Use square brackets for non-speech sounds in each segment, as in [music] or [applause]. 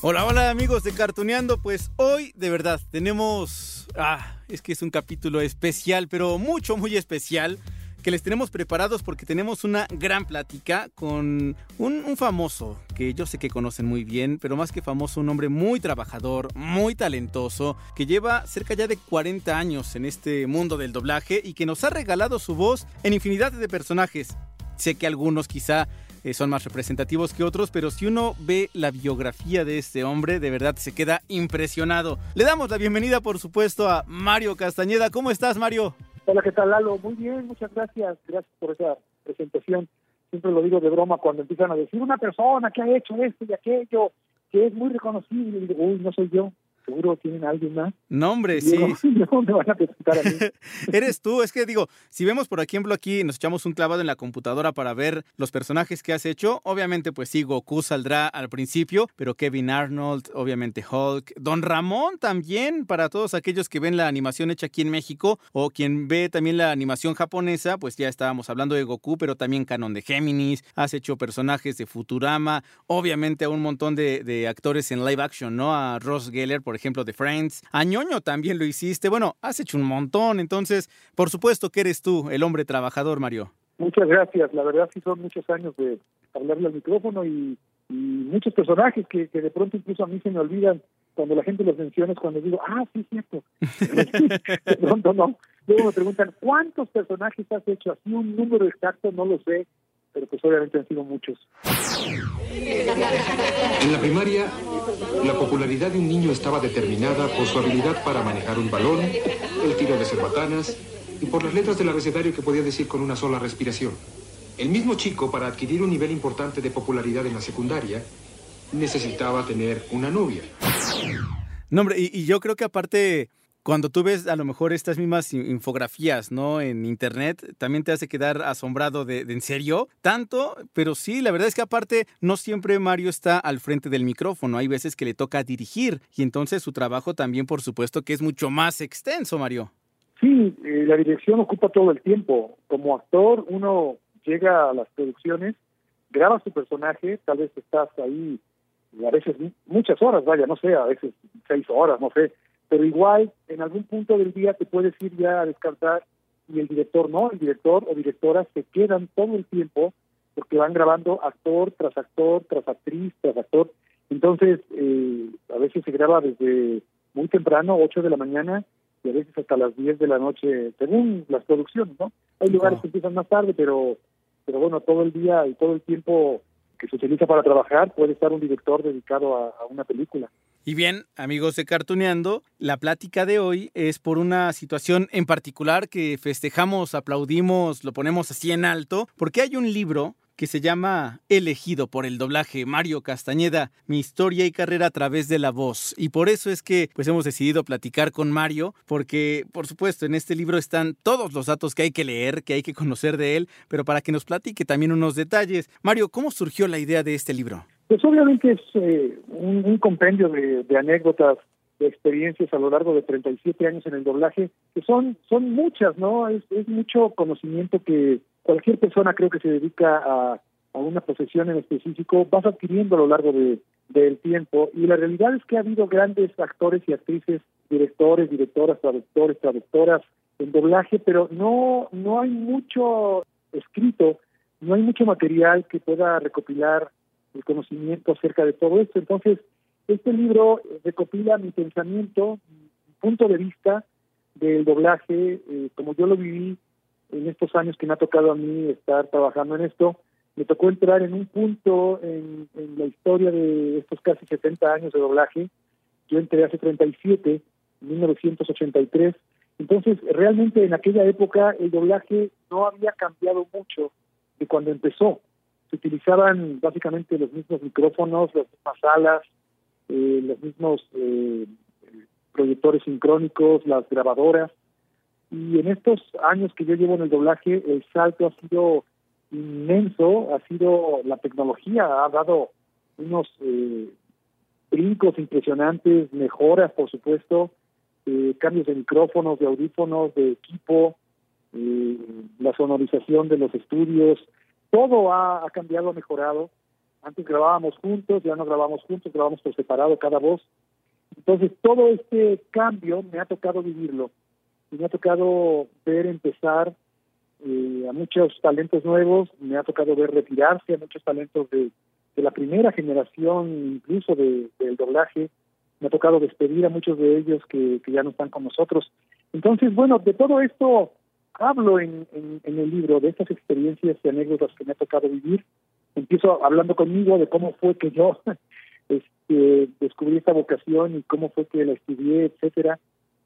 Hola, hola amigos de Cartuneando, pues hoy de verdad tenemos... Ah, es que es un capítulo especial, pero mucho, muy especial, que les tenemos preparados porque tenemos una gran plática con un, un famoso que yo sé que conocen muy bien, pero más que famoso, un hombre muy trabajador, muy talentoso, que lleva cerca ya de 40 años en este mundo del doblaje y que nos ha regalado su voz en infinidad de personajes. Sé que algunos quizá eh, son más representativos que otros, pero si uno ve la biografía de este hombre, de verdad se queda impresionado. Le damos la bienvenida, por supuesto, a Mario Castañeda. ¿Cómo estás, Mario? Hola, ¿qué tal, Lalo? Muy bien, muchas gracias. Gracias por esa presentación. Siempre lo digo de broma cuando empiezan a decir una persona que ha hecho esto y aquello, que es muy reconocible. Y digo, uy, no soy yo. Seguro tienen a alguien más. No, hombre, sí. [laughs] no me van a presentar a mí. [laughs] Eres tú, es que digo, si vemos por ejemplo aquí, nos echamos un clavado en la computadora para ver los personajes que has hecho, obviamente pues sí, Goku saldrá al principio, pero Kevin Arnold, obviamente Hulk, Don Ramón también, para todos aquellos que ven la animación hecha aquí en México, o quien ve también la animación japonesa, pues ya estábamos hablando de Goku, pero también canon de Géminis, has hecho personajes de Futurama, obviamente a un montón de, de actores en live action, ¿no? A Ross Geller, por ejemplo, de Friends, a Ñoño también lo hiciste, bueno, has hecho un montón, entonces, por supuesto que eres tú, el hombre trabajador, Mario. Muchas gracias. La verdad sí son muchos años de hablarle al micrófono y, y muchos personajes que, que de pronto incluso a mí se me olvidan cuando la gente los menciona, es cuando digo, ah, sí, es cierto. [laughs] de pronto no. Luego me preguntan, ¿cuántos personajes has hecho? Así un número exacto no lo sé, pero pues obviamente han sido muchos. En la primaria, la popularidad de un niño estaba determinada por su habilidad para manejar un balón, el tiro de cerbatanas y por las letras del abecedario que podía decir con una sola respiración. El mismo chico, para adquirir un nivel importante de popularidad en la secundaria, necesitaba tener una novia. No, hombre, y, y yo creo que aparte, cuando tú ves a lo mejor estas mismas in- infografías, ¿no? En internet, también te hace quedar asombrado de, de en serio, tanto, pero sí, la verdad es que aparte, no siempre Mario está al frente del micrófono, hay veces que le toca dirigir, y entonces su trabajo también, por supuesto, que es mucho más extenso, Mario. Sí, eh, la dirección ocupa todo el tiempo. Como actor, uno llega a las producciones, graba su personaje, tal vez estás ahí a veces mu- muchas horas, vaya, no sé, a veces seis horas, no sé, pero igual en algún punto del día te puedes ir ya a descansar y el director no, el director o directora se quedan todo el tiempo porque van grabando actor tras actor, tras actriz, tras actor. Entonces, eh, a veces se graba desde muy temprano, 8 de la mañana, y a veces hasta las 10 de la noche, según las producciones, ¿no? Hay lugares que empiezan más tarde, pero, pero bueno, todo el día y todo el tiempo que se utiliza para trabajar puede estar un director dedicado a, a una película. Y bien, amigos de Cartuneando, la plática de hoy es por una situación en particular que festejamos, aplaudimos, lo ponemos así en alto, porque hay un libro que se llama Elegido por el doblaje Mario Castañeda, mi historia y carrera a través de la voz. Y por eso es que pues hemos decidido platicar con Mario, porque por supuesto en este libro están todos los datos que hay que leer, que hay que conocer de él, pero para que nos platique también unos detalles. Mario, ¿cómo surgió la idea de este libro? Pues obviamente es eh, un, compendio de, de anécdotas, de experiencias a lo largo de 37 años en el doblaje, que son, son muchas, ¿no? Es, es mucho conocimiento que cualquier persona creo que se dedica a, a una profesión en específico vas adquiriendo a lo largo de, del tiempo y la realidad es que ha habido grandes actores y actrices, directores, directoras, traductores, traductoras en doblaje, pero no, no hay mucho escrito, no hay mucho material que pueda recopilar el conocimiento acerca de todo esto. Entonces, este libro recopila mi pensamiento, mi punto de vista del doblaje, eh, como yo lo viví en estos años que me ha tocado a mí estar trabajando en esto, me tocó entrar en un punto en, en la historia de estos casi 70 años de doblaje. Yo entré hace 37, 1983. Entonces, realmente en aquella época el doblaje no había cambiado mucho de cuando empezó. Se utilizaban básicamente los mismos micrófonos, las mismas salas, eh, los mismos eh, proyectores sincrónicos, las grabadoras. Y en estos años que yo llevo en el doblaje, el salto ha sido inmenso, ha sido la tecnología, ha dado unos eh, brincos impresionantes, mejoras, por supuesto, eh, cambios de micrófonos, de audífonos, de equipo, eh, la sonorización de los estudios, todo ha, cambiado, ha mejorado. Antes grabábamos juntos, ya no grabamos juntos, grabamos por separado cada voz. Entonces, todo este cambio me ha tocado vivirlo y me ha tocado ver empezar eh, a muchos talentos nuevos, me ha tocado ver retirarse a muchos talentos de, la primera generación, incluso de, del doblaje, me ha tocado despedir a muchos de ellos que ya no están con nosotros. Entonces, bueno, de todo esto hablo en, el libro, de estas experiencias y anécdotas que me ha tocado vivir. Empiezo hablando conmigo de cómo fue que yo [laughs] este, descubrí esta vocación y cómo fue que la estudié, etcétera.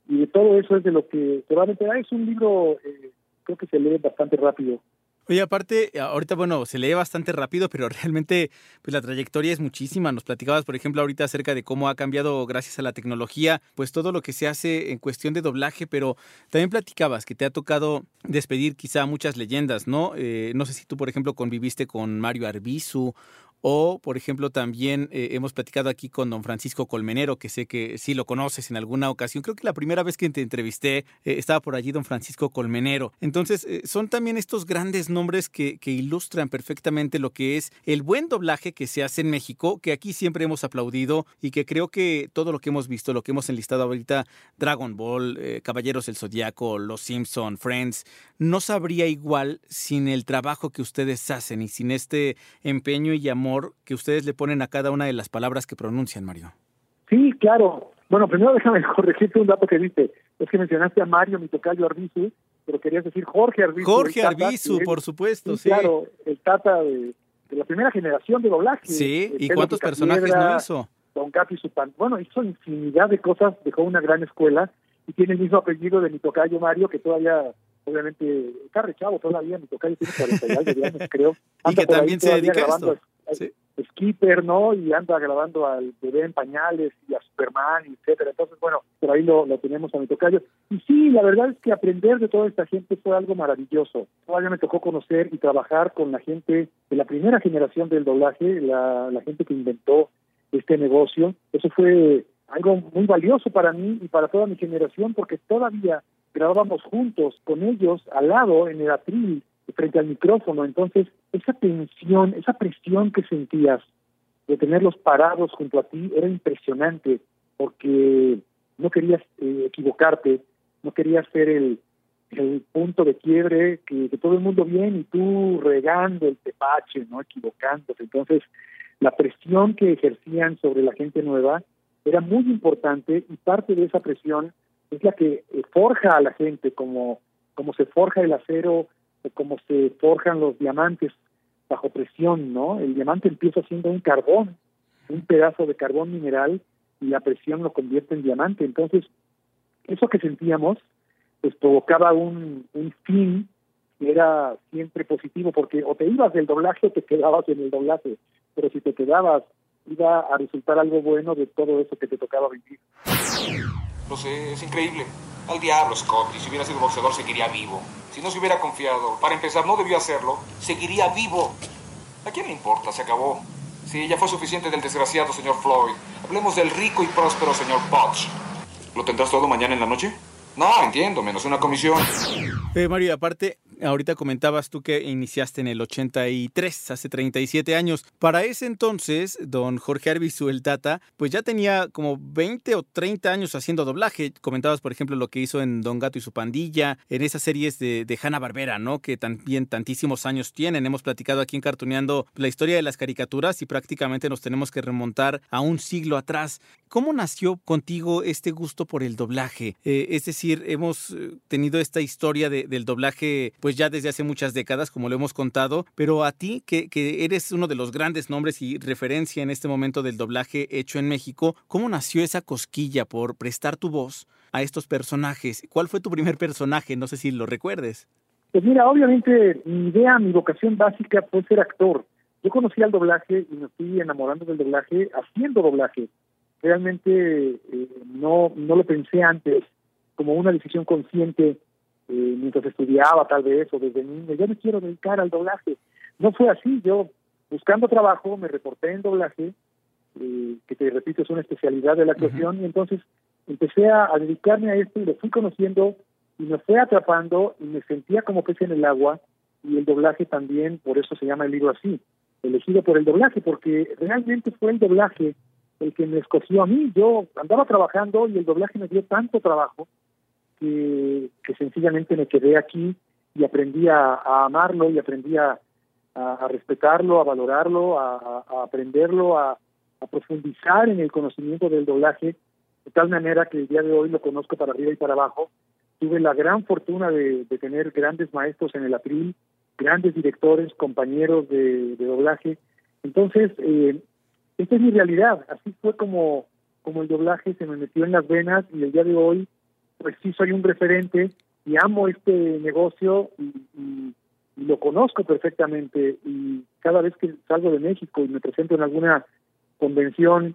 Y de todo eso es de lo que se va a enterar. Es un libro, eh, creo que se lee bastante rápido. Oye, aparte, ahorita, bueno, se lee bastante rápido, pero [laughs] realmente, pues la trayectoria es muchísima. Nos platicabas, por ejemplo, ahorita acerca de cómo ha cambiado, gracias a la tecnología, pues todo lo que se hace en cuestión de doblaje, pero también platicabas que te ha tocado despedir quizá muchas leyendas, ¿no? Eh, no sé si tú, por ejemplo, conviviste con Mario Arbizu o, por ejemplo, también eh, hemos platicado aquí con don Francisco Colmenero, que sé que sí lo conoces en alguna ocasión. Creo que la primera vez que te entrevisté eh, estaba por allí don Francisco Colmenero. Entonces, eh, son también estos grandes nombres que, ilustran perfectamente lo que es el buen doblaje que se hace en México, que aquí siempre hemos aplaudido y que creo que todo lo que hemos visto, lo que hemos enlistado ahorita, Dragon Ball, Caballeros del Zodiaco, Los Simpson, Friends, no sabría igual sin el trabajo que ustedes hacen y sin este empeño y amor que ustedes le ponen a cada una de las palabras que pronuncian, Mario. Sí, claro. Bueno, primero déjame [laughs] corregirte un dato que viste. Es que mencionaste a Mario, mi tocayo Arbizu, pero querías decir Jorge Arbizu. Jorge Arbizu, por supuesto, sí. Claro, el tata de, de, la primera generación de doblaje. Sí, ¿y cuántos personajes no hizo? Don Capi Supan. Bueno, hizo infinidad de cosas, dejó una gran escuela y tiene el mismo apellido de mi tocayo Mario, que todavía obviamente está rechado todavía, mi tocayo tiene 40 y años, creo. [laughs] y que también se dedica a esto. Sí. Skipper, ¿no? Y anda grabando al bebé en pañales y a Superman, etcétera. Entonces, bueno, por ahí lo, lo tenemos a mi tocayo. Y sí, la verdad es que aprender de toda esta gente fue algo maravilloso. Todavía me tocó conocer y trabajar con la gente de la primera generación del doblaje, la, la gente que inventó este negocio. Eso fue algo muy valioso para mí y para toda mi generación porque todavía grabábamos juntos con ellos al lado en el atril frente al micrófono. Entonces, esa tensión, esa presión que sentías de tenerlos parados junto a ti era impresionante porque no querías eh, equivocarte, no querías ser el, punto de quiebre, que, que, todo el mundo bien y tú regando el tepache, no equivocándote. Entonces, la presión que ejercían sobre la gente nueva era muy importante y parte de esa presión es la que eh, forja a la gente, como, como se forja el acero de cómo se forjan los diamantes bajo presión, ¿no? El diamante empieza siendo un carbón, un pedazo de carbón mineral y la presión lo convierte en diamante. Entonces, eso que sentíamos, pues provocaba un, un fin que era siempre positivo, porque o te ibas del doblaje o te quedabas en el doblaje, pero si te quedabas iba a resultar algo bueno de todo eso que te tocaba vivir. Lo sé, es increíble. Al diablo, Scott, y si hubiera sido boxeador seguiría vivo. Si no se hubiera confiado, para empezar, no debió hacerlo, seguiría vivo. ¿A quién le importa? Se acabó. Sí, ya fue suficiente del desgraciado señor Floyd. Hablemos del rico y próspero señor Potts. ¿Lo tendrás todo mañana en la noche? No, entiendo, menos una comisión. Eh, Mario, aparte, Ahorita comentabas tú que iniciaste en el 83, hace 37 años. Para ese entonces, don Jorge Arbizu, el pues ya tenía como 20 o 30 años haciendo doblaje. Comentabas, por ejemplo, lo que hizo en Don Gato y su pandilla, en esas series de, de Hanna-Barbera, ¿no? Que también tantísimos años tienen. Hemos platicado aquí en Cartuneando la historia de las caricaturas y prácticamente nos tenemos que remontar a un siglo atrás. ¿Cómo nació contigo este gusto por el doblaje? Eh, es decir, hemos eh, tenido esta historia de, del doblaje pues ya desde hace muchas décadas, como lo hemos contado, pero a ti, que, que eres uno de los grandes nombres y referencia en este momento del doblaje hecho en México, ¿cómo nació esa cosquilla por prestar tu voz a estos personajes? ¿Cuál fue tu primer personaje? No sé si lo recuerdes. Pues mira, obviamente mi idea, mi vocación básica fue ser actor. Yo conocí al doblaje y me fui enamorando del doblaje haciendo doblaje. Realmente eh, no, no lo pensé antes como una decisión consciente eh, mientras estudiaba tal vez o desde niño. Yo me quiero dedicar al doblaje. No fue así. Yo buscando trabajo me reporté en doblaje, eh, que te repito es una especialidad de la actuación, y entonces empecé a, a dedicarme a esto y lo fui conociendo y me fue atrapando y me sentía como pez en el agua y el doblaje también, por eso se llama el libro así, elegido por el doblaje, porque realmente fue el doblaje el que me escogió a mí. Yo andaba trabajando y el doblaje me dio tanto trabajo que, sencillamente me quedé aquí y aprendí a, amarlo y aprendí a, respetarlo, a valorarlo, a, aprenderlo, a, profundizar en el conocimiento del doblaje, de tal manera que el día de hoy lo conozco para arriba y para abajo. Tuve la gran fortuna de, de tener grandes maestros en el atril, grandes directores, compañeros de, de doblaje. Entonces, eh, esta es mi realidad. Así fue como, como el doblaje se me metió en las venas y el día de hoy, pues sí soy un referente y amo este negocio y, lo conozco perfectamente. Y cada vez que salgo de México y me presento en alguna convención,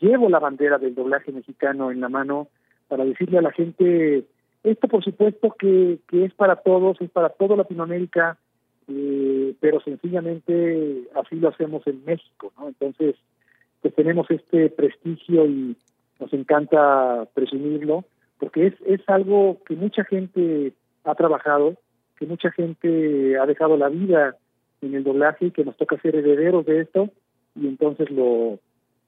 llevo la bandera del doblaje mexicano en la mano para decirle a la gente, esto por supuesto que, que es para todos, es para toda Latinoamérica, eh, pero sencillamente así lo hacemos en México, ¿no? Entonces, pues tenemos este prestigio y nos encanta presumirlo, porque es, es algo que mucha gente ha trabajado, que mucha gente ha dejado la vida en el doblaje y que nos toca ser herederos de esto, y entonces lo,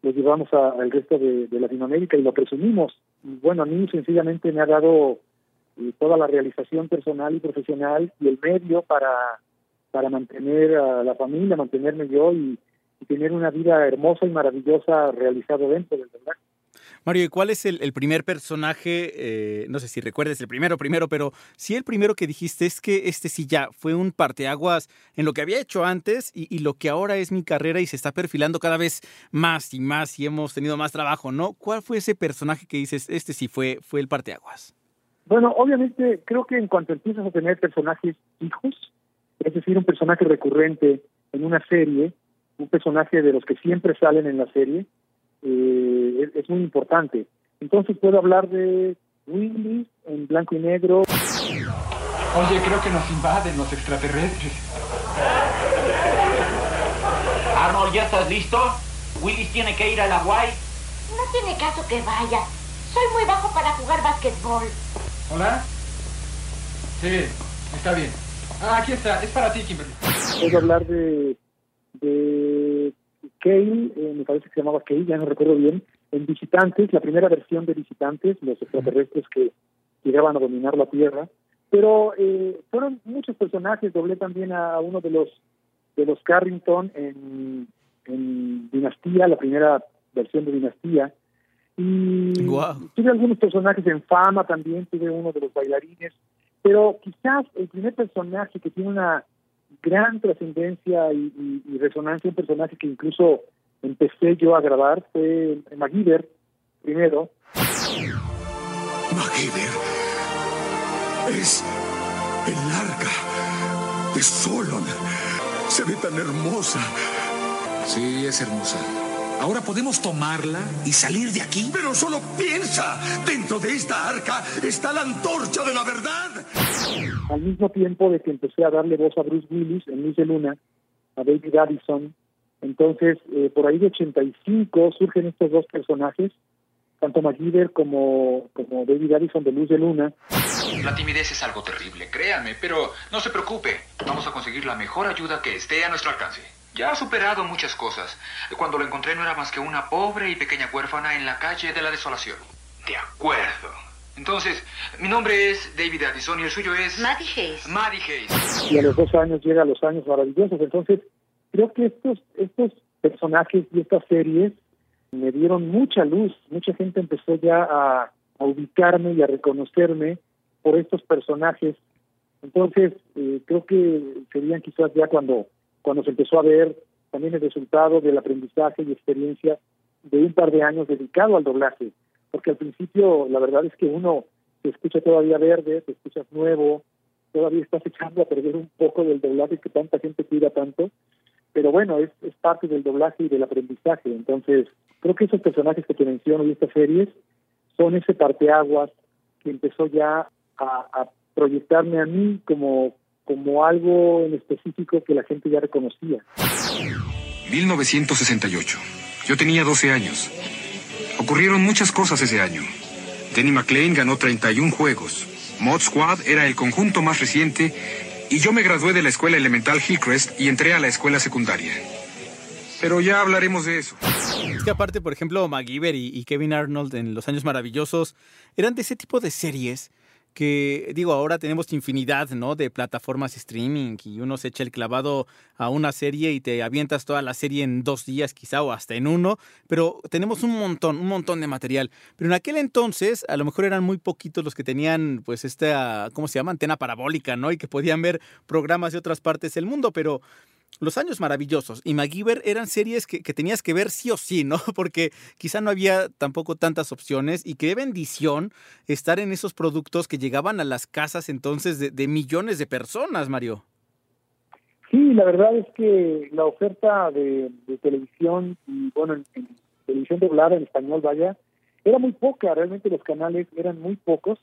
lo llevamos al resto de, de Latinoamérica y lo presumimos. Y bueno, a mí sencillamente me ha dado y toda la realización personal y profesional y el medio para, para mantener a la familia, mantenerme yo y, y tener una vida hermosa y maravillosa realizado dentro del doblaje. Mario, ¿y cuál es el, el primer personaje? Eh, no sé si recuerdes el primero primero, pero sí el primero que dijiste es que este sí ya fue un parteaguas en lo que había hecho antes y, y, lo que ahora es mi carrera y se está perfilando cada vez más y más y hemos tenido más trabajo, ¿no? ¿Cuál fue ese personaje que dices, este sí fue, fue el parteaguas? Bueno, obviamente creo que en cuanto empiezas a tener personajes hijos, es decir, un personaje recurrente en una serie, un personaje de los que siempre salen en la serie, eh, es, es, muy importante. Entonces puedo hablar de Willy en blanco y negro. Oye, creo que nos invaden los extraterrestres. [laughs] Arnold, ¿ya estás listo? Willis tiene que ir a la Guay. No tiene caso que vaya. Soy muy bajo para jugar básquetbol. ¿Hola? Sí, está bien. Ah, aquí está, es para ti, Kimberly. Puedo hablar de, de Kale, eh, me parece que se llamaba Kale, ya no recuerdo bien, en Visitantes, la primera versión de Visitantes, los extraterrestres que llegaban a dominar la Tierra. Pero eh, fueron muchos personajes, doblé también a uno de los de los Carrington en, en Dinastía, la primera versión de Dinastía. Y wow. tuve algunos personajes en fama también, tuve uno de los bailarines, pero quizás el primer personaje que tiene una gran trascendencia y, y, y, resonancia, un personaje que incluso empecé yo a grabar, fue MacGyver, primero. MacGyver es el arca de Solon. Se ve tan hermosa. Sí, es hermosa. Ahora podemos tomarla y salir de aquí. Pero solo piensa, dentro de esta arca está la antorcha de la verdad. Al mismo tiempo de que empecé a darle voz a Bruce Willis en Luis de Luna, a David Addison, entonces eh, por ahí de 85 surgen estos dos personajes tanto MacGyver como, como David Addison de Luz de Luna. La timidez es algo terrible, créanme, pero no se preocupe. Vamos a conseguir la mejor ayuda que esté a nuestro alcance. Ya ha superado muchas cosas. Cuando lo encontré no era más que una pobre y pequeña huérfana en la calle de la desolación. De acuerdo. Entonces, mi nombre es David Addison y el suyo es... Maddie Hayes. Maddie Hayes. Y a los dos años llega a los años maravillosos. Entonces, creo que estos, estos personajes y estas series me dieron mucha luz. Mucha gente empezó ya a, a ubicarme y a reconocerme por estos personajes. Entonces, eh, creo que serían quizás ya cuando, cuando se empezó a ver también el resultado del aprendizaje y experiencia de un par de años dedicado al doblaje. Porque al principio, la verdad es que uno se escucha todavía verde, te escuchas nuevo, todavía estás echando a perder un poco del doblaje que tanta gente cuida tanto. Pero bueno, es, es parte del doblaje y del aprendizaje. Entonces, creo que esos personajes que te menciono y estas series son ese parteaguas que empezó ya a, a proyectarme a mí como, como algo en específico que la gente ya reconocía. 1968. Yo tenía 12 años. Ocurrieron muchas cosas ese año. Denny McLean ganó 31 juegos. Mod Squad era el conjunto más reciente y yo me gradué de la escuela elemental Hillcrest y entré a la escuela secundaria. Pero ya hablaremos de eso. Es que aparte, por ejemplo, MacGyver y, y Kevin Arnold en Los Años Maravillosos eran de ese tipo de series que digo, ahora tenemos infinidad, ¿no? De plataformas streaming y uno se echa el clavado a una serie y te avientas toda la serie en dos días quizá o hasta en uno, pero tenemos un montón, un montón de material. Pero en aquel entonces a lo mejor eran muy poquitos los que tenían pues esta, ¿cómo se llama? Antena parabólica, ¿no? Y que podían ver programas de otras partes del mundo, pero los Años Maravillosos y MacGyver eran series que, que, tenías que ver sí o sí, ¿no? [laughs] Porque quizá no había tampoco tantas opciones y qué bendición estar en esos productos que llegaban a las casas entonces de, de millones de personas, Mario. Sí, la verdad es que la oferta de, de televisión y bueno, en, televisión doblada en español, vaya, era muy poca, realmente los canales eran muy pocos.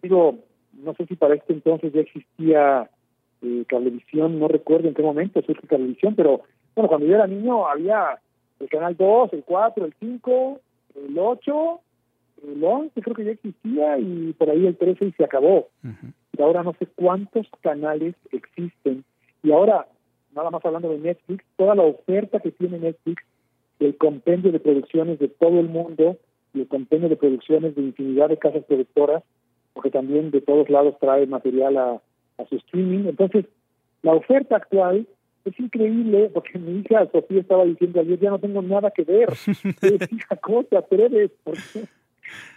Digo, no sé si para este entonces ya existía eh, cablevisión, no recuerdo en qué momento surge cablevisión, pero bueno, cuando yo era niño había el canal 2, el 4, el 5, el 8, el 11 creo que ya existía y por ahí el 13 y se acabó. Uh -huh. Y ahora no sé cuántos canales existen. Y ahora, nada más hablando de Netflix, toda la oferta que tiene Netflix, el compendio de producciones de todo el mundo y el compendio de producciones de infinidad de casas productoras, porque también de todos lados trae material a, a su streaming. Entonces, la oferta actual es increíble porque mi hija Sofía estaba diciendo ayer, ya no tengo nada que ver. [laughs] hija, ¿cómo te atreves?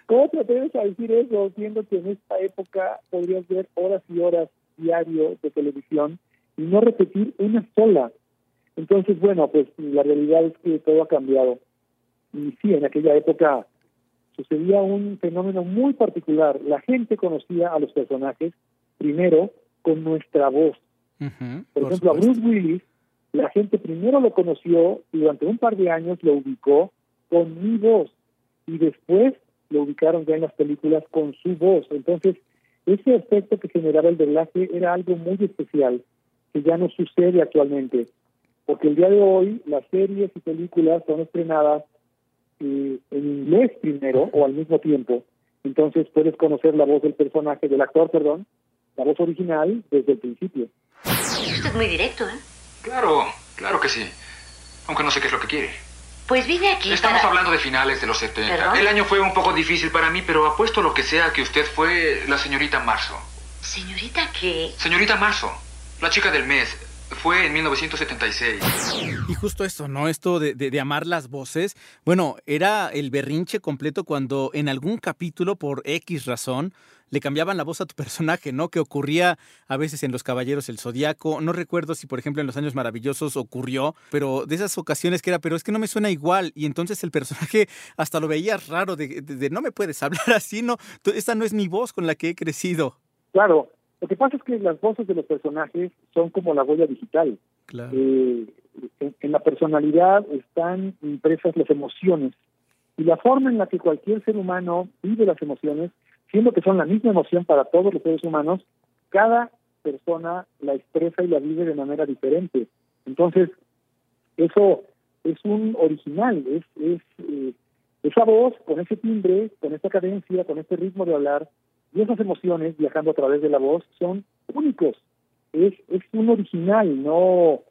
¿Cómo te atreves a decir eso, siendo que en esta época podrías ver horas y horas diario de televisión y no repetir una sola? Entonces, bueno, pues la realidad es que todo ha cambiado. Y sí, en aquella época sucedía un fenómeno muy particular. La gente conocía a los personajes primero con nuestra voz. Uh -huh, por, por, ejemplo, supuesto. a Bruce Willis, la gente primero lo conoció y durante un par de años lo ubicó con mi voz y después lo ubicaron ya en las películas con su voz. Entonces, ese efecto que generaba el doblaje era algo muy especial que ya no sucede actualmente, porque el día de hoy las series y películas son estrenadas eh, en inglés primero o al mismo tiempo, entonces puedes conocer la voz del personaje, del actor, perdón, la voz original desde el principio. Es usted muy directo, ¿eh? Claro, claro que sí. Aunque no sé qué es lo que quiere. Pues vine aquí Estamos para... hablando de finales de los 70. ¿Perdón? El año fue un poco difícil para mí, pero apuesto lo que sea que usted fue la señorita Marzo. ¿Señorita qué? Señorita Marzo, la chica del mes. Fue en 1976. Y justo esto, ¿no? Esto de, de, de, amar las voces. Bueno, era el berrinche completo cuando en algún capítulo, por X razón, le cambiaban la voz a tu personaje, ¿no? Que ocurría a veces en Los Caballeros el Zodíaco. No recuerdo si, por ejemplo, en Los Años Maravillosos ocurrió, pero de esas ocasiones que era, pero es que no me suena igual. Y entonces el personaje hasta lo veía raro, de, de, de no me puedes hablar [laughs] así, ¿no? Esta no es mi voz con la que he crecido. Claro, lo que pasa es que las voces de los personajes son como la huella digital. Claro. Eh, en, en, la personalidad están impresas las emociones y la forma en la que cualquier ser humano vive las emociones, siendo que son la misma emoción para todos los seres humanos, cada persona la expresa y la vive de manera diferente. Entonces, eso es un original, es, es eh, esa voz, con ese timbre, con esa cadencia, con este ritmo de hablar y esas emociones viajando a través de la voz son únicos. Es, es un original, no,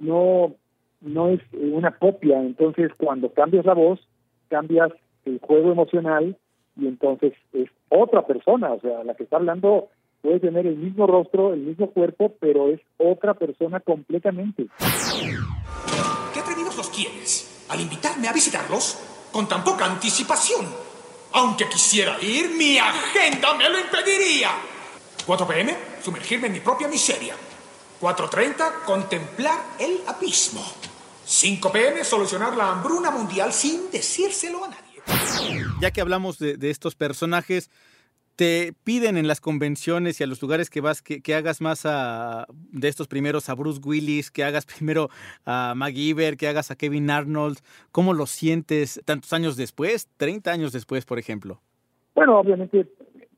no, no es una copia. Entonces, cuando cambias la voz, cambias el juego emocional y entonces es otra persona. O sea, la que está hablando puede tener el mismo rostro, el mismo cuerpo, pero es otra persona completamente. ¿Qué atrevidos los quieres? Al invitarme a visitarlos con tan poca anticipación. Aunque quisiera ir, mi agenda me lo impediría. 4 pm, sumergirme en mi propia miseria. 4.30, contemplar el abismo. 5 pm, solucionar la hambruna mundial sin decírselo a nadie. Ya que hablamos de, de estos personajes, te piden en las convenciones y a los lugares que vas que, que hagas más a, de estos primeros a Bruce Willis, que hagas [laughs] primero a MacGyver, que hagas a Kevin Arnold. ¿Cómo lo sientes tantos años después, 30 años después, por ejemplo? Bueno, obviamente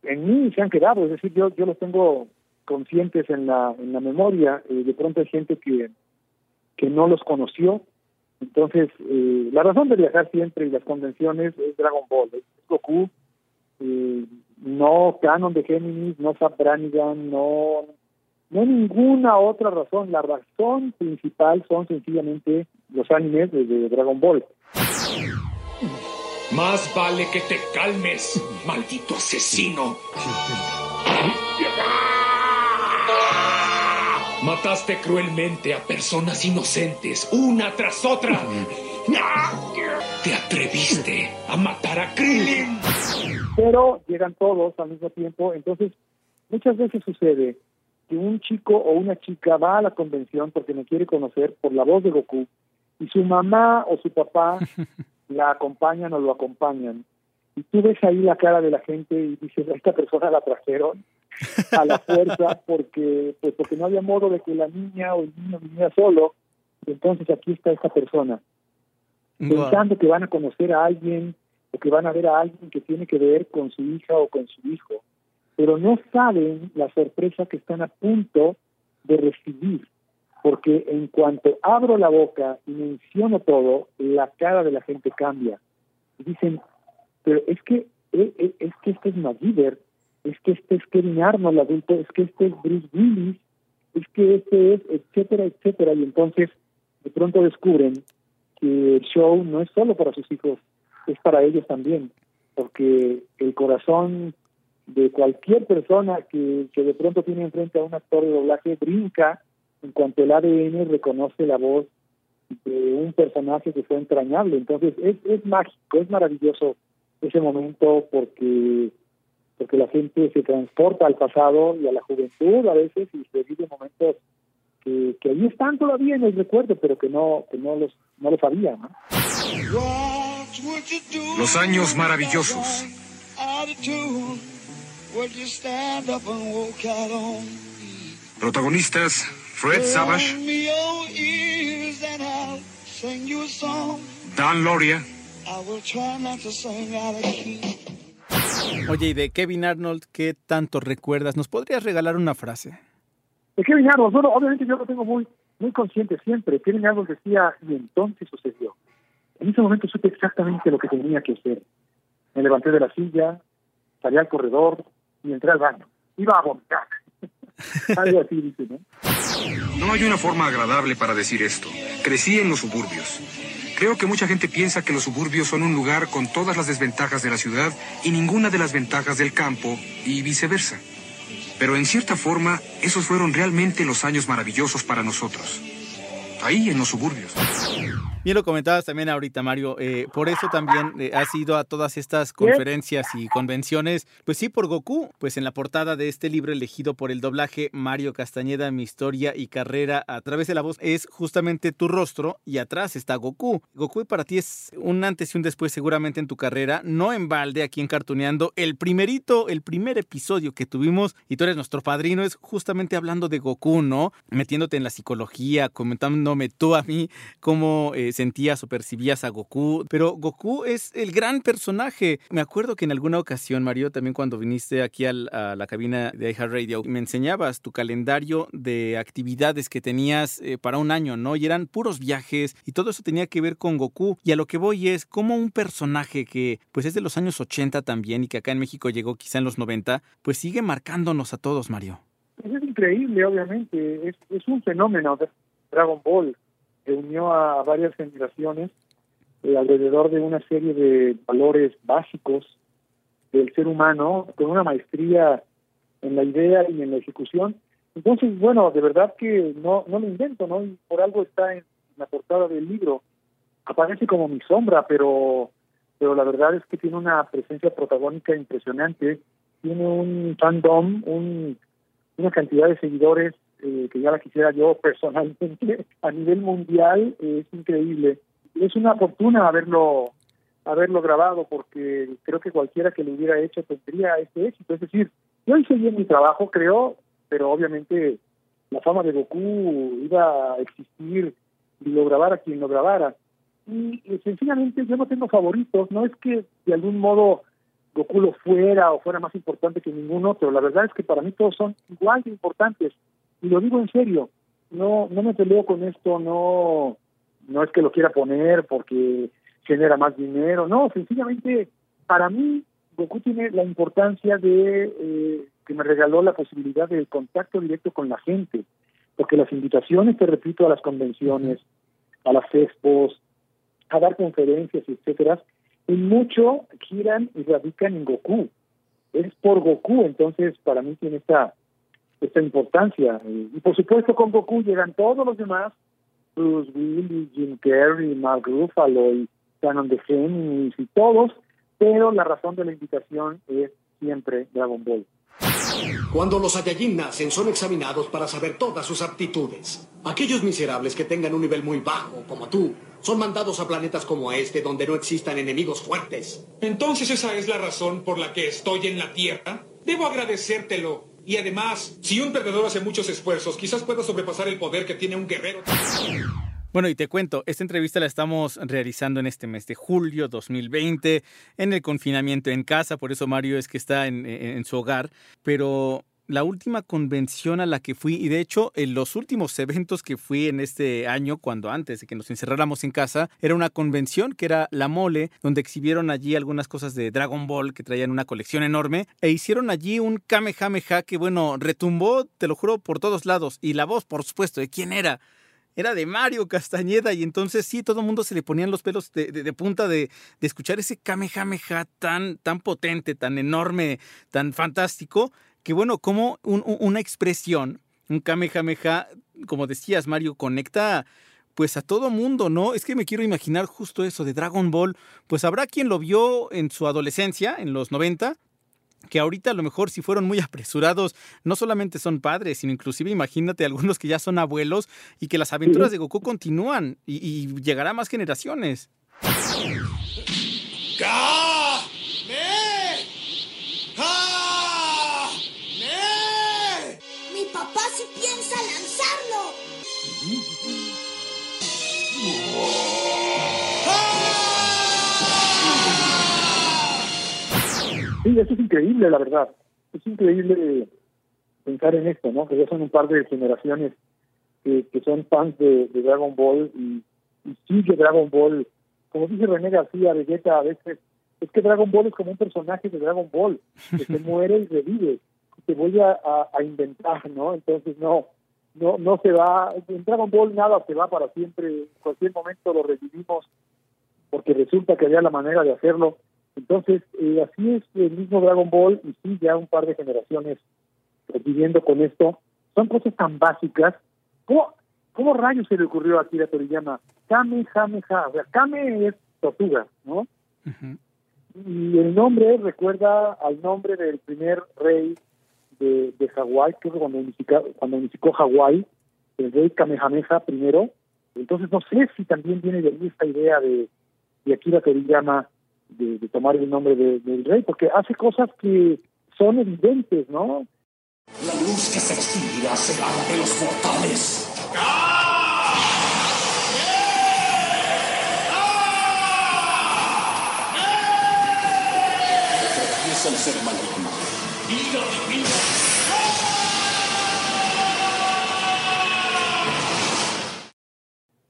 en mí se han quedado, es decir, yo, yo los tengo conscientes en la, en la memoria. Eh, de pronto hay gente que, que no los conoció. Entonces, eh, la razón de viajar siempre y las convenciones es Dragon Ball, es Goku. Eh, no Canon de Géminis, no Brannigan, no, no ninguna otra razón. La razón principal son sencillamente los animes de, de Dragon Ball. Más vale que te calmes, maldito asesino. Mataste cruelmente a personas inocentes, una tras otra. Te atreviste a matar a Krillin. Pero llegan todos al mismo tiempo, entonces muchas veces sucede que un chico o una chica va a la convención porque me quiere conocer por la voz de Goku y su mamá o su papá [laughs] la acompañan o lo acompañan. Y tú ves ahí la cara de la gente y dices, a esta persona la trajeron a la fuerza porque pues porque no había modo de que la niña o el niño viniera solo. Entonces aquí está esta persona. Pensando que van a conocer a alguien o que van a ver a alguien que tiene que ver con su hija o con su hijo, pero no saben la sorpresa que están a punto de recibir, porque en cuanto abro la boca y menciono todo, la cara de la gente cambia. Y dicen, pero es que es, es que este es MacGyver, es que este es Kevin Arnold adulto, es que este es Bruce Willis, es que este es, etcétera, etcétera, y entonces de pronto descubren que el show no es solo para sus hijos, es para ellos también, porque el corazón de cualquier persona que, que de pronto tiene enfrente a un actor de doblaje brinca en cuanto el ADN reconoce la voz de un personaje que fue entrañable. Entonces es, es mágico, es maravilloso ese momento porque porque la gente se transporta al pasado y a la juventud a veces y se vive momentos que, que ahí están todavía en el recuerdo, pero que no que no los no lo sabían. ¿no? Los años maravillosos. Protagonistas Fred Savage, Dan Loria, Oye, y de Kevin Arnold, ¿qué tanto recuerdas? ¿Nos podrías regalar una frase? De Kevin bueno, obviamente yo lo tengo muy muy consciente siempre. Kevin Arnold decía, y entonces sucedió. En ese momento supe exactamente lo que tenía que hacer. Me levanté de la silla, salí al corredor y entré al baño. Iba a vomitar. [laughs] Algo así dice, ¿no? No hay una forma agradable para decir esto. Crecí en los suburbios. Creo que mucha gente piensa que los suburbios son un lugar con todas las desventajas de la ciudad y ninguna de las ventajas del campo y viceversa. Pero en cierta forma, esos fueron realmente los años maravillosos para nosotros. Ahí en los suburbios. Bien lo comentabas también ahorita, Mario. Eh, por eso también eh, has ido a todas estas conferencias y convenciones. Pues sí, por Goku. Pues en la portada de este libro elegido por el doblaje Mario Castañeda, mi historia y carrera a través de la voz, es justamente tu rostro y atrás está Goku. Goku para ti es un antes y un después seguramente en tu carrera. No en balde aquí en Cartuneando. El primerito, el primer episodio que tuvimos y tú eres nuestro padrino es justamente hablando de Goku, ¿no? Metiéndote en la psicología, comentándome tú a mí cómo... Eh, sentías o percibías a Goku, pero Goku es el gran personaje. Me acuerdo que en alguna ocasión, Mario, también cuando viniste aquí a la cabina de Radio, me enseñabas tu calendario de actividades que tenías eh, para un año, ¿no? Y eran puros viajes y todo eso tenía que ver con Goku. Y a lo que voy es como un personaje que pues es de los años 80 también y que acá en México llegó quizá en los 90, pues sigue marcándonos a todos, Mario. Pues es increíble, obviamente. Es, es un fenómeno Dragon Ball que unió a varias generaciones eh, alrededor de una serie de valores básicos del ser humano con una maestría en la idea y en la ejecución. Entonces, bueno, de verdad que no, no lo invento, ¿no? Por algo está en la portada del libro. Aparece como mi sombra, pero, pero la verdad es que tiene una presencia protagónica impresionante. Tiene un fandom, un, una cantidad de seguidores eh, que ya la quisiera yo personalmente [laughs] a nivel mundial. es increíble. Es una fortuna haberlo haberlo grabado porque creo que cualquiera que lo hubiera hecho tendría ese éxito. Es decir, yo hice bien mi trabajo, creo, pero obviamente la fama de Goku iba a existir y lo grabara quien lo grabara. Y, sencillamente yo no tengo favoritos, no es que de algún modo Goku lo fuera o fuera más importante que ninguno, pero la verdad es que para mí todos son igual de importantes. Y lo digo en serio, no no me peleo con esto, no no es que lo quiera poner porque genera más dinero, no, sencillamente para mí Goku tiene la importancia de eh, que me regaló la posibilidad del contacto directo con la gente, porque las invitaciones, te repito, a las convenciones, a las expos, a dar conferencias, etcétera, en mucho giran y radican en Goku. Es por Goku, entonces para mí tiene esta esta importancia. Y por supuesto con Goku llegan todos los demás, Bruce Willis, Jim Carrey, Mark Ruffalo y Canon de Géminis y todos, pero la razón de la invitación es siempre Dragon Ball. Cuando los Saiyajin nacen, son examinados para saber todas sus aptitudes. Aquellos miserables que tengan un nivel muy bajo, como tú, son mandados a planetas como este, donde no existan enemigos fuertes. Entonces esa es la razón por la que estoy en la Tierra. Debo agradecértelo. Y además, si un perdedor hace muchos esfuerzos, quizás pueda sobrepasar el poder que tiene un guerrero. Bueno, y te cuento, esta entrevista la estamos realizando en este mes de julio 2020, en el confinamiento en casa, por eso Mario es que está en, su hogar, pero la última convención a la que fui, y de hecho en los últimos eventos que fui en este año, cuando antes de que nos encerráramos en casa, era una convención que era La Mole, donde exhibieron allí algunas cosas de Dragon Ball que traían una colección enorme, e hicieron allí un Kamehameha que, bueno, retumbó, te lo juro, por todos lados, y la voz, por supuesto, de quién era. Era de Mario Castañeda y entonces sí, todo el mundo se le ponían los pelos de, punta de, escuchar ese Kamehameha tan, tan potente, tan enorme, tan fantástico, que bueno, como una expresión, un Kamehameha, como decías Mario, conecta pues a todo mundo, ¿no? Es que me quiero imaginar justo eso de Dragon Ball, pues habrá quien lo vio en su adolescencia, en los 90, que ahorita a lo mejor si fueron muy [laughs] apresurados, no solamente son padres, sino inclusive imagínate algunos que ya son abuelos y que las aventuras de Goku continúan y, llegará a más generaciones. Sí, eso es increíble, la verdad. Es increíble pensar en esto, ¿no? Que ya son un par de generaciones que, son fans de, Dragon Ball y, y sigue Dragon Ball. Como dice René García, Vegeta a veces, es que Dragon Ball es como un personaje de Dragon Ball, que se [laughs] muere y revive, que se vuelve a, a, inventar, ¿no? Entonces no, no, no se va, en Dragon Ball nada se va para siempre, en cualquier momento lo revivimos, porque resulta que había la manera de hacerlo entonces, eh, así es el mismo Dragon Ball y sí, ya un par de generaciones viviendo con esto. Son cosas tan básicas. ¿Cómo, cómo rayos se le ocurrió a Akira Toriyama? Kame, Jame, Ja. O sea, Kame es tortuga, ¿no? Y el nombre recuerda al nombre del primer rey de, de Hawái, que cuando unificó, cuando unificó Hawái, el rey Kamehameha primero. Entonces, no sé si también viene de esta idea de, de Akira Toriyama de, tomar el nombre del rey, porque hace cosas que son evidentes, ¿no? La luz que se extinguirá será la de los mortales.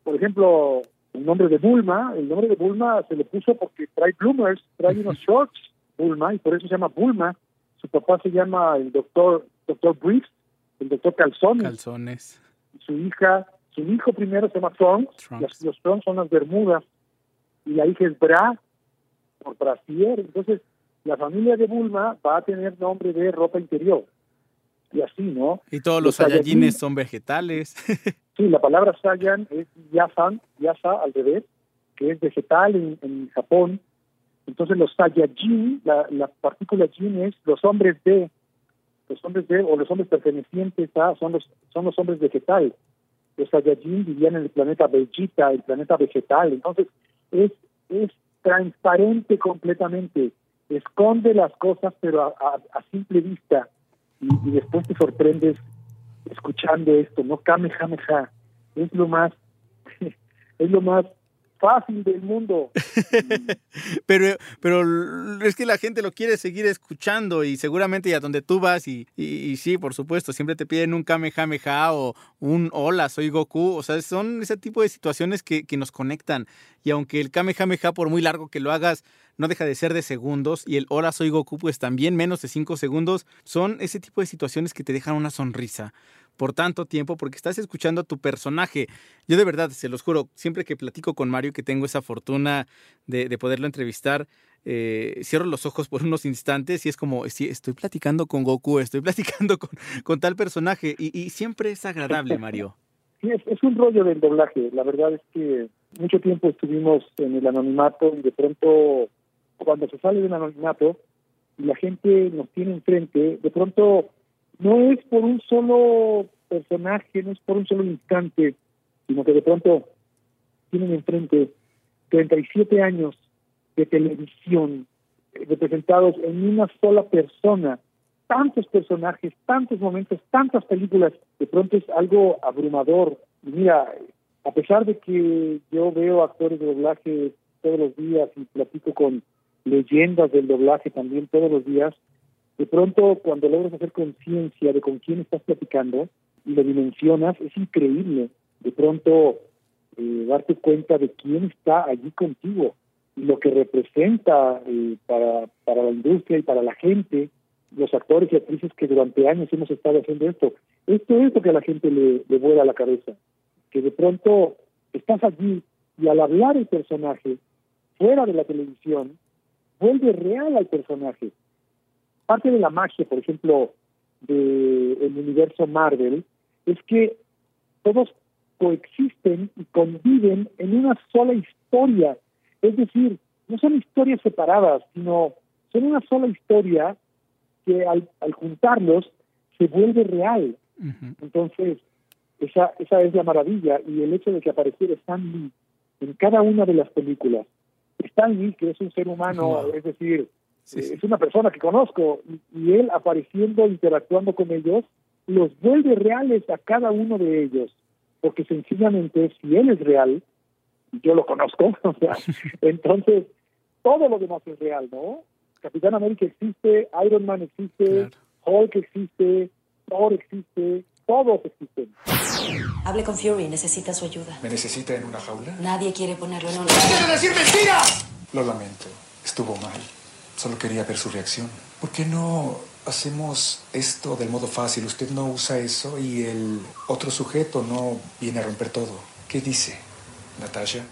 Por ejemplo, el nombre de Bulma, el nombre de Bulma se le puso porque trae bloomers, trae unos shorts, Bulma, y por eso se llama Bulma. Su papá se llama el doctor, doctor Briefs, el doctor Calzones. Calzones. Su hija, su hijo primero se llama Trunks, Trunks. las- los Trunks son las bermudas, y la hija es Bra, por brasier. Entonces, la familia de Bulma va a tener nombre de ropa interior. Y así, ¿no? Y todos los Saiyajin- Saiyajines son vegetales. [laughs] Sí, la palabra Saiyan es Yasan, Yasa al revés, que es vegetal en, en Japón. Entonces los Saiyajin, la, la partícula Jin es los hombres de, los hombres de, o los hombres pertenecientes a, son los, son los hombres vegetales. Los Saiyajin vivían en el planeta Vegeta, el planeta vegetal. Entonces es, es transparente completamente, esconde las cosas pero a, a- a simple vista y, y después te sorprendes escuchando esto, ¿no? Kamehameha. Es lo más, [laughs] es lo más fácil del mundo. [laughs] Pero, pero es que la gente lo quiere seguir escuchando y seguramente a donde tú vas y, y- y sí, por supuesto, siempre te piden un Kamehameha o un hola, soy Goku. O sea, son ese tipo de situaciones que, que nos conectan. Y aunque el Kamehameha, por muy largo que lo hagas, no deja de ser de segundos y el hola, soy Goku, pues también menos de cinco segundos, son ese tipo de situaciones que te dejan una sonrisa por tanto tiempo porque estás escuchando a tu personaje. Yo de verdad, se los juro, siempre que platico con Mario, que tengo esa fortuna de, de poderlo entrevistar, eh, cierro los ojos por unos instantes y es como, estoy platicando con Goku, estoy platicando con, con tal personaje y, y siempre es agradable, Mario. Sí, es un rollo del doblaje. La verdad es que mucho tiempo estuvimos en el anonimato y de pronto, cuando se sale del anonimato y la gente nos tiene enfrente, de pronto no es por un solo personaje, no es por un solo instante, sino que de pronto tienen enfrente 37 años de televisión eh, representados en una sola persona, tantos personajes, tantos momentos, tantas películas, de pronto es algo abrumador. Mira, a pesar de que yo veo actores de doblaje todos los días y platico con leyendas del doblaje también todos los días, de pronto cuando logras hacer conciencia de con quién estás platicando y lo dimensionas, es increíble. De pronto eh, darte cuenta de quién está allí contigo y lo que representa eh, para, para la industria y para la gente, los actores y actrices que durante años hemos estado haciendo esto. Esto es lo que a la gente le, le vuela la cabeza, que de pronto estás allí y al hablar el personaje fuera de la televisión, vuelve real al personaje. Parte de la magia, por ejemplo, del universo Marvel, es que todos coexisten y conviven en una sola historia. Es decir, no son historias separadas, sino son una sola historia que al, al juntarlos se vuelve real. Entonces, esa, esa es la maravilla y el hecho de que apareciera Stan Lee en cada una de las películas. Stan Lee, que es un ser humano, es decir, eh, es una persona que conozco y, él apareciendo, interactuando con ellos, los vuelve reales a cada uno de ellos, porque sencillamente si él es real, yo lo conozco, [laughs] o sea, [laughs] entonces todo lo demás es real, ¿no? Capitán América existe, Iron Man existe, Hulk existe, Thor existe, todos existen. Hable con Fury, necesita su ayuda. ¿Me necesita en una jaula? Nadie quiere ponerlo en una... ¡Quiere decir mentiras! Lo lamento. Estuvo mal. Solo quería ver su reacción. ¿Por qué no hacemos esto del modo fácil? Usted no usa eso y el otro sujeto no viene a romper todo. ¿Qué dice, Natasha?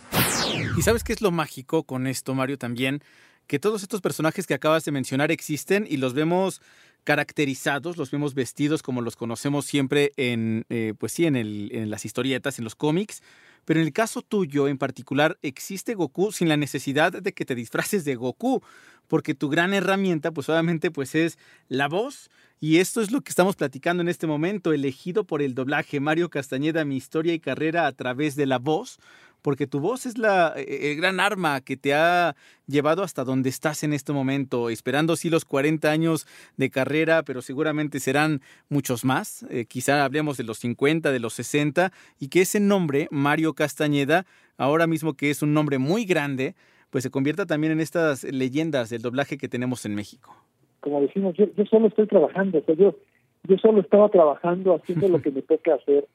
¿Y sabes qué es lo mágico con esto, Mario, también? Que todos estos personajes que acabas de mencionar existen y los vemos caracterizados, los vemos vestidos como los conocemos siempre en, eh, pues sí, en, el, en las historietas, en los cómics. Pero en el caso tuyo en particular, existe Goku sin la necesidad de que te disfraces de Goku, porque tu gran herramienta, pues obviamente, pues es la voz. Y esto es lo que estamos platicando en este momento, elegido por el doblaje Mario Castañeda, mi historia y carrera a través de la voz, porque tu voz es la, eh, el gran arma que te ha llevado hasta donde estás en este momento, esperando sí los 40 años de carrera, pero seguramente serán muchos más, eh, quizá hablemos de los 50, de los 60, y que ese nombre, Mario Castañeda, ahora mismo que es un nombre muy grande, pues se convierta también en estas leyendas del doblaje que tenemos en México. como decimos, yo, yo solo estoy trabajando, o sea, yo, yo solo estaba trabajando, haciendo lo [laughs] que me toca hacer.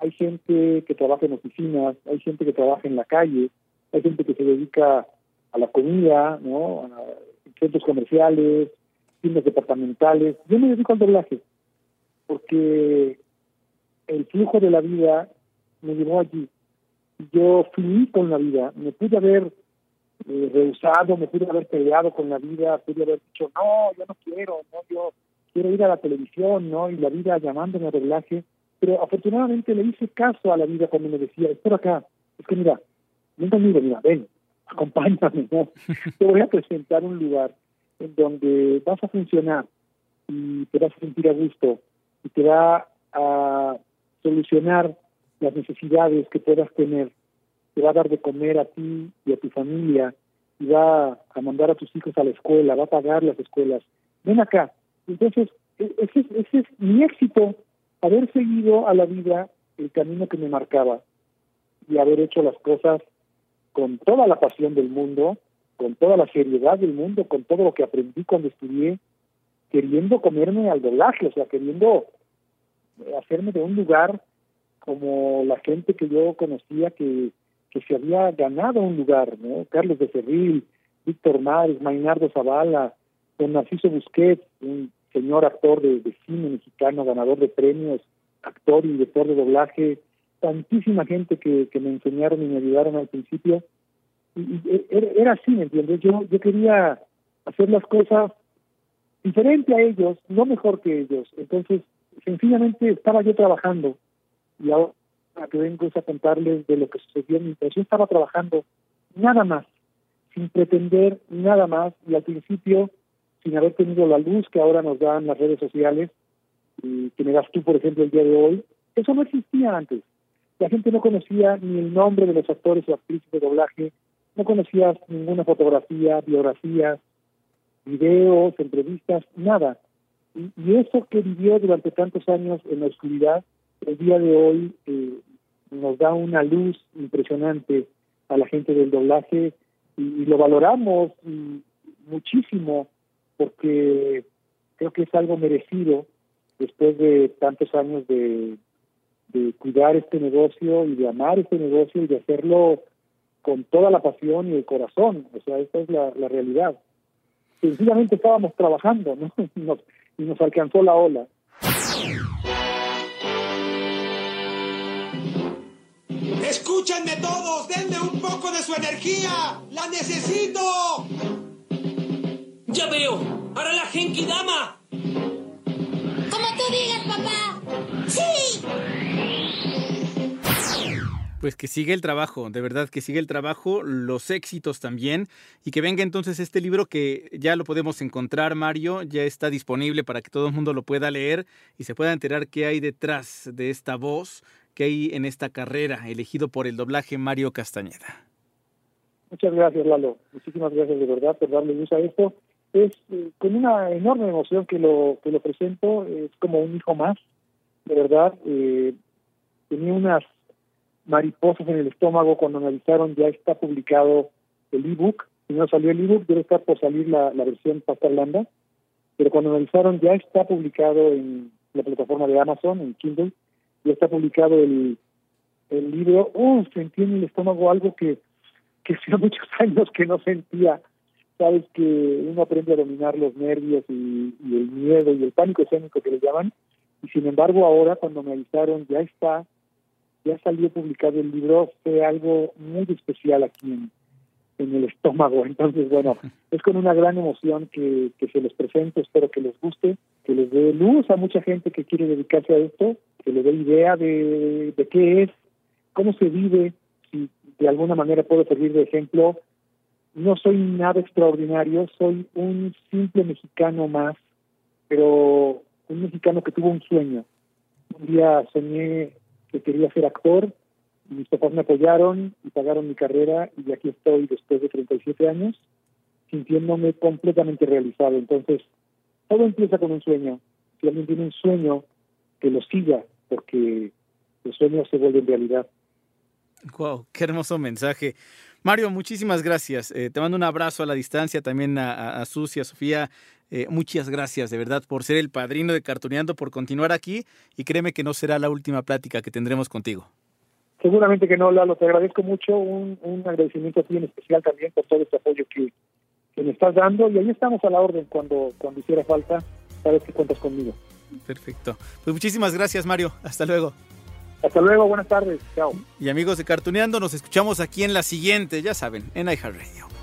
Hay gente que trabaja en oficinas, hay gente que trabaja en la calle, hay gente que se dedica a la comida, ¿no? A centros comerciales, tiendas departamentales. Yo me dedico al doblaje, porque el flujo de la vida me llevó allí. Yo fui con la vida, me pude haber eh, rehusado, me pude haber peleado con la vida, pude haber dicho, no, yo no quiero, no, yo quiero ir a la televisión, ¿no? Y la vida llamándome a doblaje. Pero afortunadamente le hice caso a la vida cuando me decía, es por acá, es que mira, ven conmigo, mira, ven, acompáñame, ¿no? [laughs] Te voy a presentar un lugar en donde vas a funcionar y te vas a sentir a gusto y te va a solucionar las necesidades que puedas tener, te va a dar de comer a ti y a tu familia y va a mandar a tus hijos a la escuela, va a pagar las escuelas. Ven acá. Entonces, e-, ese, ese es mi éxito, haber seguido a la vida el camino que me marcaba y haber hecho las cosas con toda la pasión del mundo, con toda la seriedad del mundo, con todo lo que aprendí cuando estudié, queriendo comerme al doblaje, o sea, queriendo hacerme de un lugar como la gente que yo conocía que, que se había ganado un lugar, ¿no? Carlos de Cerril, Víctor Mares, Mainardo Zavala, don Narciso Busquets, un señor actor de, de, cine mexicano, ganador de premios, actor y director de doblaje, tantísima gente que, que me enseñaron y me ayudaron al principio. Y, y era, era, así, ¿me entiendes? Yo, yo quería hacer las cosas diferente a ellos, no mejor que ellos. Entonces, sencillamente estaba yo trabajando y ahora que vengo es a contarles de lo que sucedió en mi Yo estaba trabajando nada más, sin pretender nada más y al principio sin haber tenido la luz que ahora nos dan las redes sociales y que me das tú, por ejemplo, el día de hoy. Eso no existía antes. La gente no conocía ni el nombre de los actores o actrices de doblaje, no conocía ninguna fotografía, biografías, videos, entrevistas, nada. Y, eso que vivió durante tantos años en la oscuridad, el día de hoy eh, nos da una luz impresionante a la gente del doblaje y, y lo valoramos muchísimo porque creo que es algo merecido después de tantos años de, de cuidar este negocio y de amar este negocio y de hacerlo con toda la pasión y el corazón. O sea, esta es la, la realidad. Sencillamente estábamos trabajando, ¿no? [laughs] Y nos, y nos alcanzó la ola. Escúchenme todos, denme un poco de su energía. La necesito. Ya veo. Para la Genki Dama. Como tú digas, papá. Sí. Pues que sigue el trabajo, de verdad que sigue el trabajo, los éxitos también, y que venga entonces este libro que ya lo podemos encontrar, Mario, ya está disponible para que todo el mundo lo pueda leer y se pueda enterar qué hay detrás de esta voz, qué hay en esta carrera, elegido por el doblaje Mario Castañeda. Muchas gracias, Lalo. Muchísimas gracias de verdad por darle luz a esto. Es eh, con una enorme emoción que lo que lo presento, es como un hijo más, de verdad. Eh, tenía unas mariposas en el estómago cuando analizaron ya está publicado el ebook. Si no salió el ebook, debe estar por salir la, la versión pasta blanda. Pero cuando analizaron ya está publicado en la plataforma de Amazon, en Kindle, ya está publicado el, el libro. ¡Oh! Sentí en el estómago algo que, que hacía [laughs] muchos años que no sentía. Sabes que uno aprende a dominar los nervios y, el miedo y el pánico escénico que le llaman. Y sin embargo, ahora cuando me avisaron, ya está ya salió publicado el libro, fue algo muy especial aquí en, en el estómago. [laughs] Entonces, bueno, es con una gran emoción que, que se les presento, espero que les guste, que les dé luz a mucha gente que quiere dedicarse a esto, que le dé idea de, de qué es, cómo se vive, si de alguna manera puedo servir de ejemplo. No soy nada extraordinario, soy un simple mexicano más, pero un mexicano que tuvo un sueño. Un día soñé que quería ser actor, mis papás me apoyaron y pagaron mi carrera y aquí estoy después de 37 años sintiéndome completamente realizado. Entonces, todo empieza con un sueño. Si alguien tiene un sueño, que lo siga, porque los sueños se vuelven realidad. Wow, qué hermoso mensaje. Mario, muchísimas gracias. Eh, te mando un abrazo a la distancia, también a, a, Susi, a Sofía. Eh, muchas gracias de verdad por ser el padrino de Cartuneando, por continuar aquí y créeme que no será la última plática que tendremos contigo. Seguramente que no, Lalo, te agradezco mucho, un, un agradecimiento a ti en especial también por todo este apoyo que, que me estás dando y ahí estamos a la orden cuando, cuando hiciera falta, sabes que cuentas conmigo. Perfecto. Pues muchísimas gracias Mario, hasta luego. Hasta luego, buenas tardes, chao. Y amigos de Cartuneando, nos escuchamos aquí en la siguiente, ya saben, en iHeartRadio.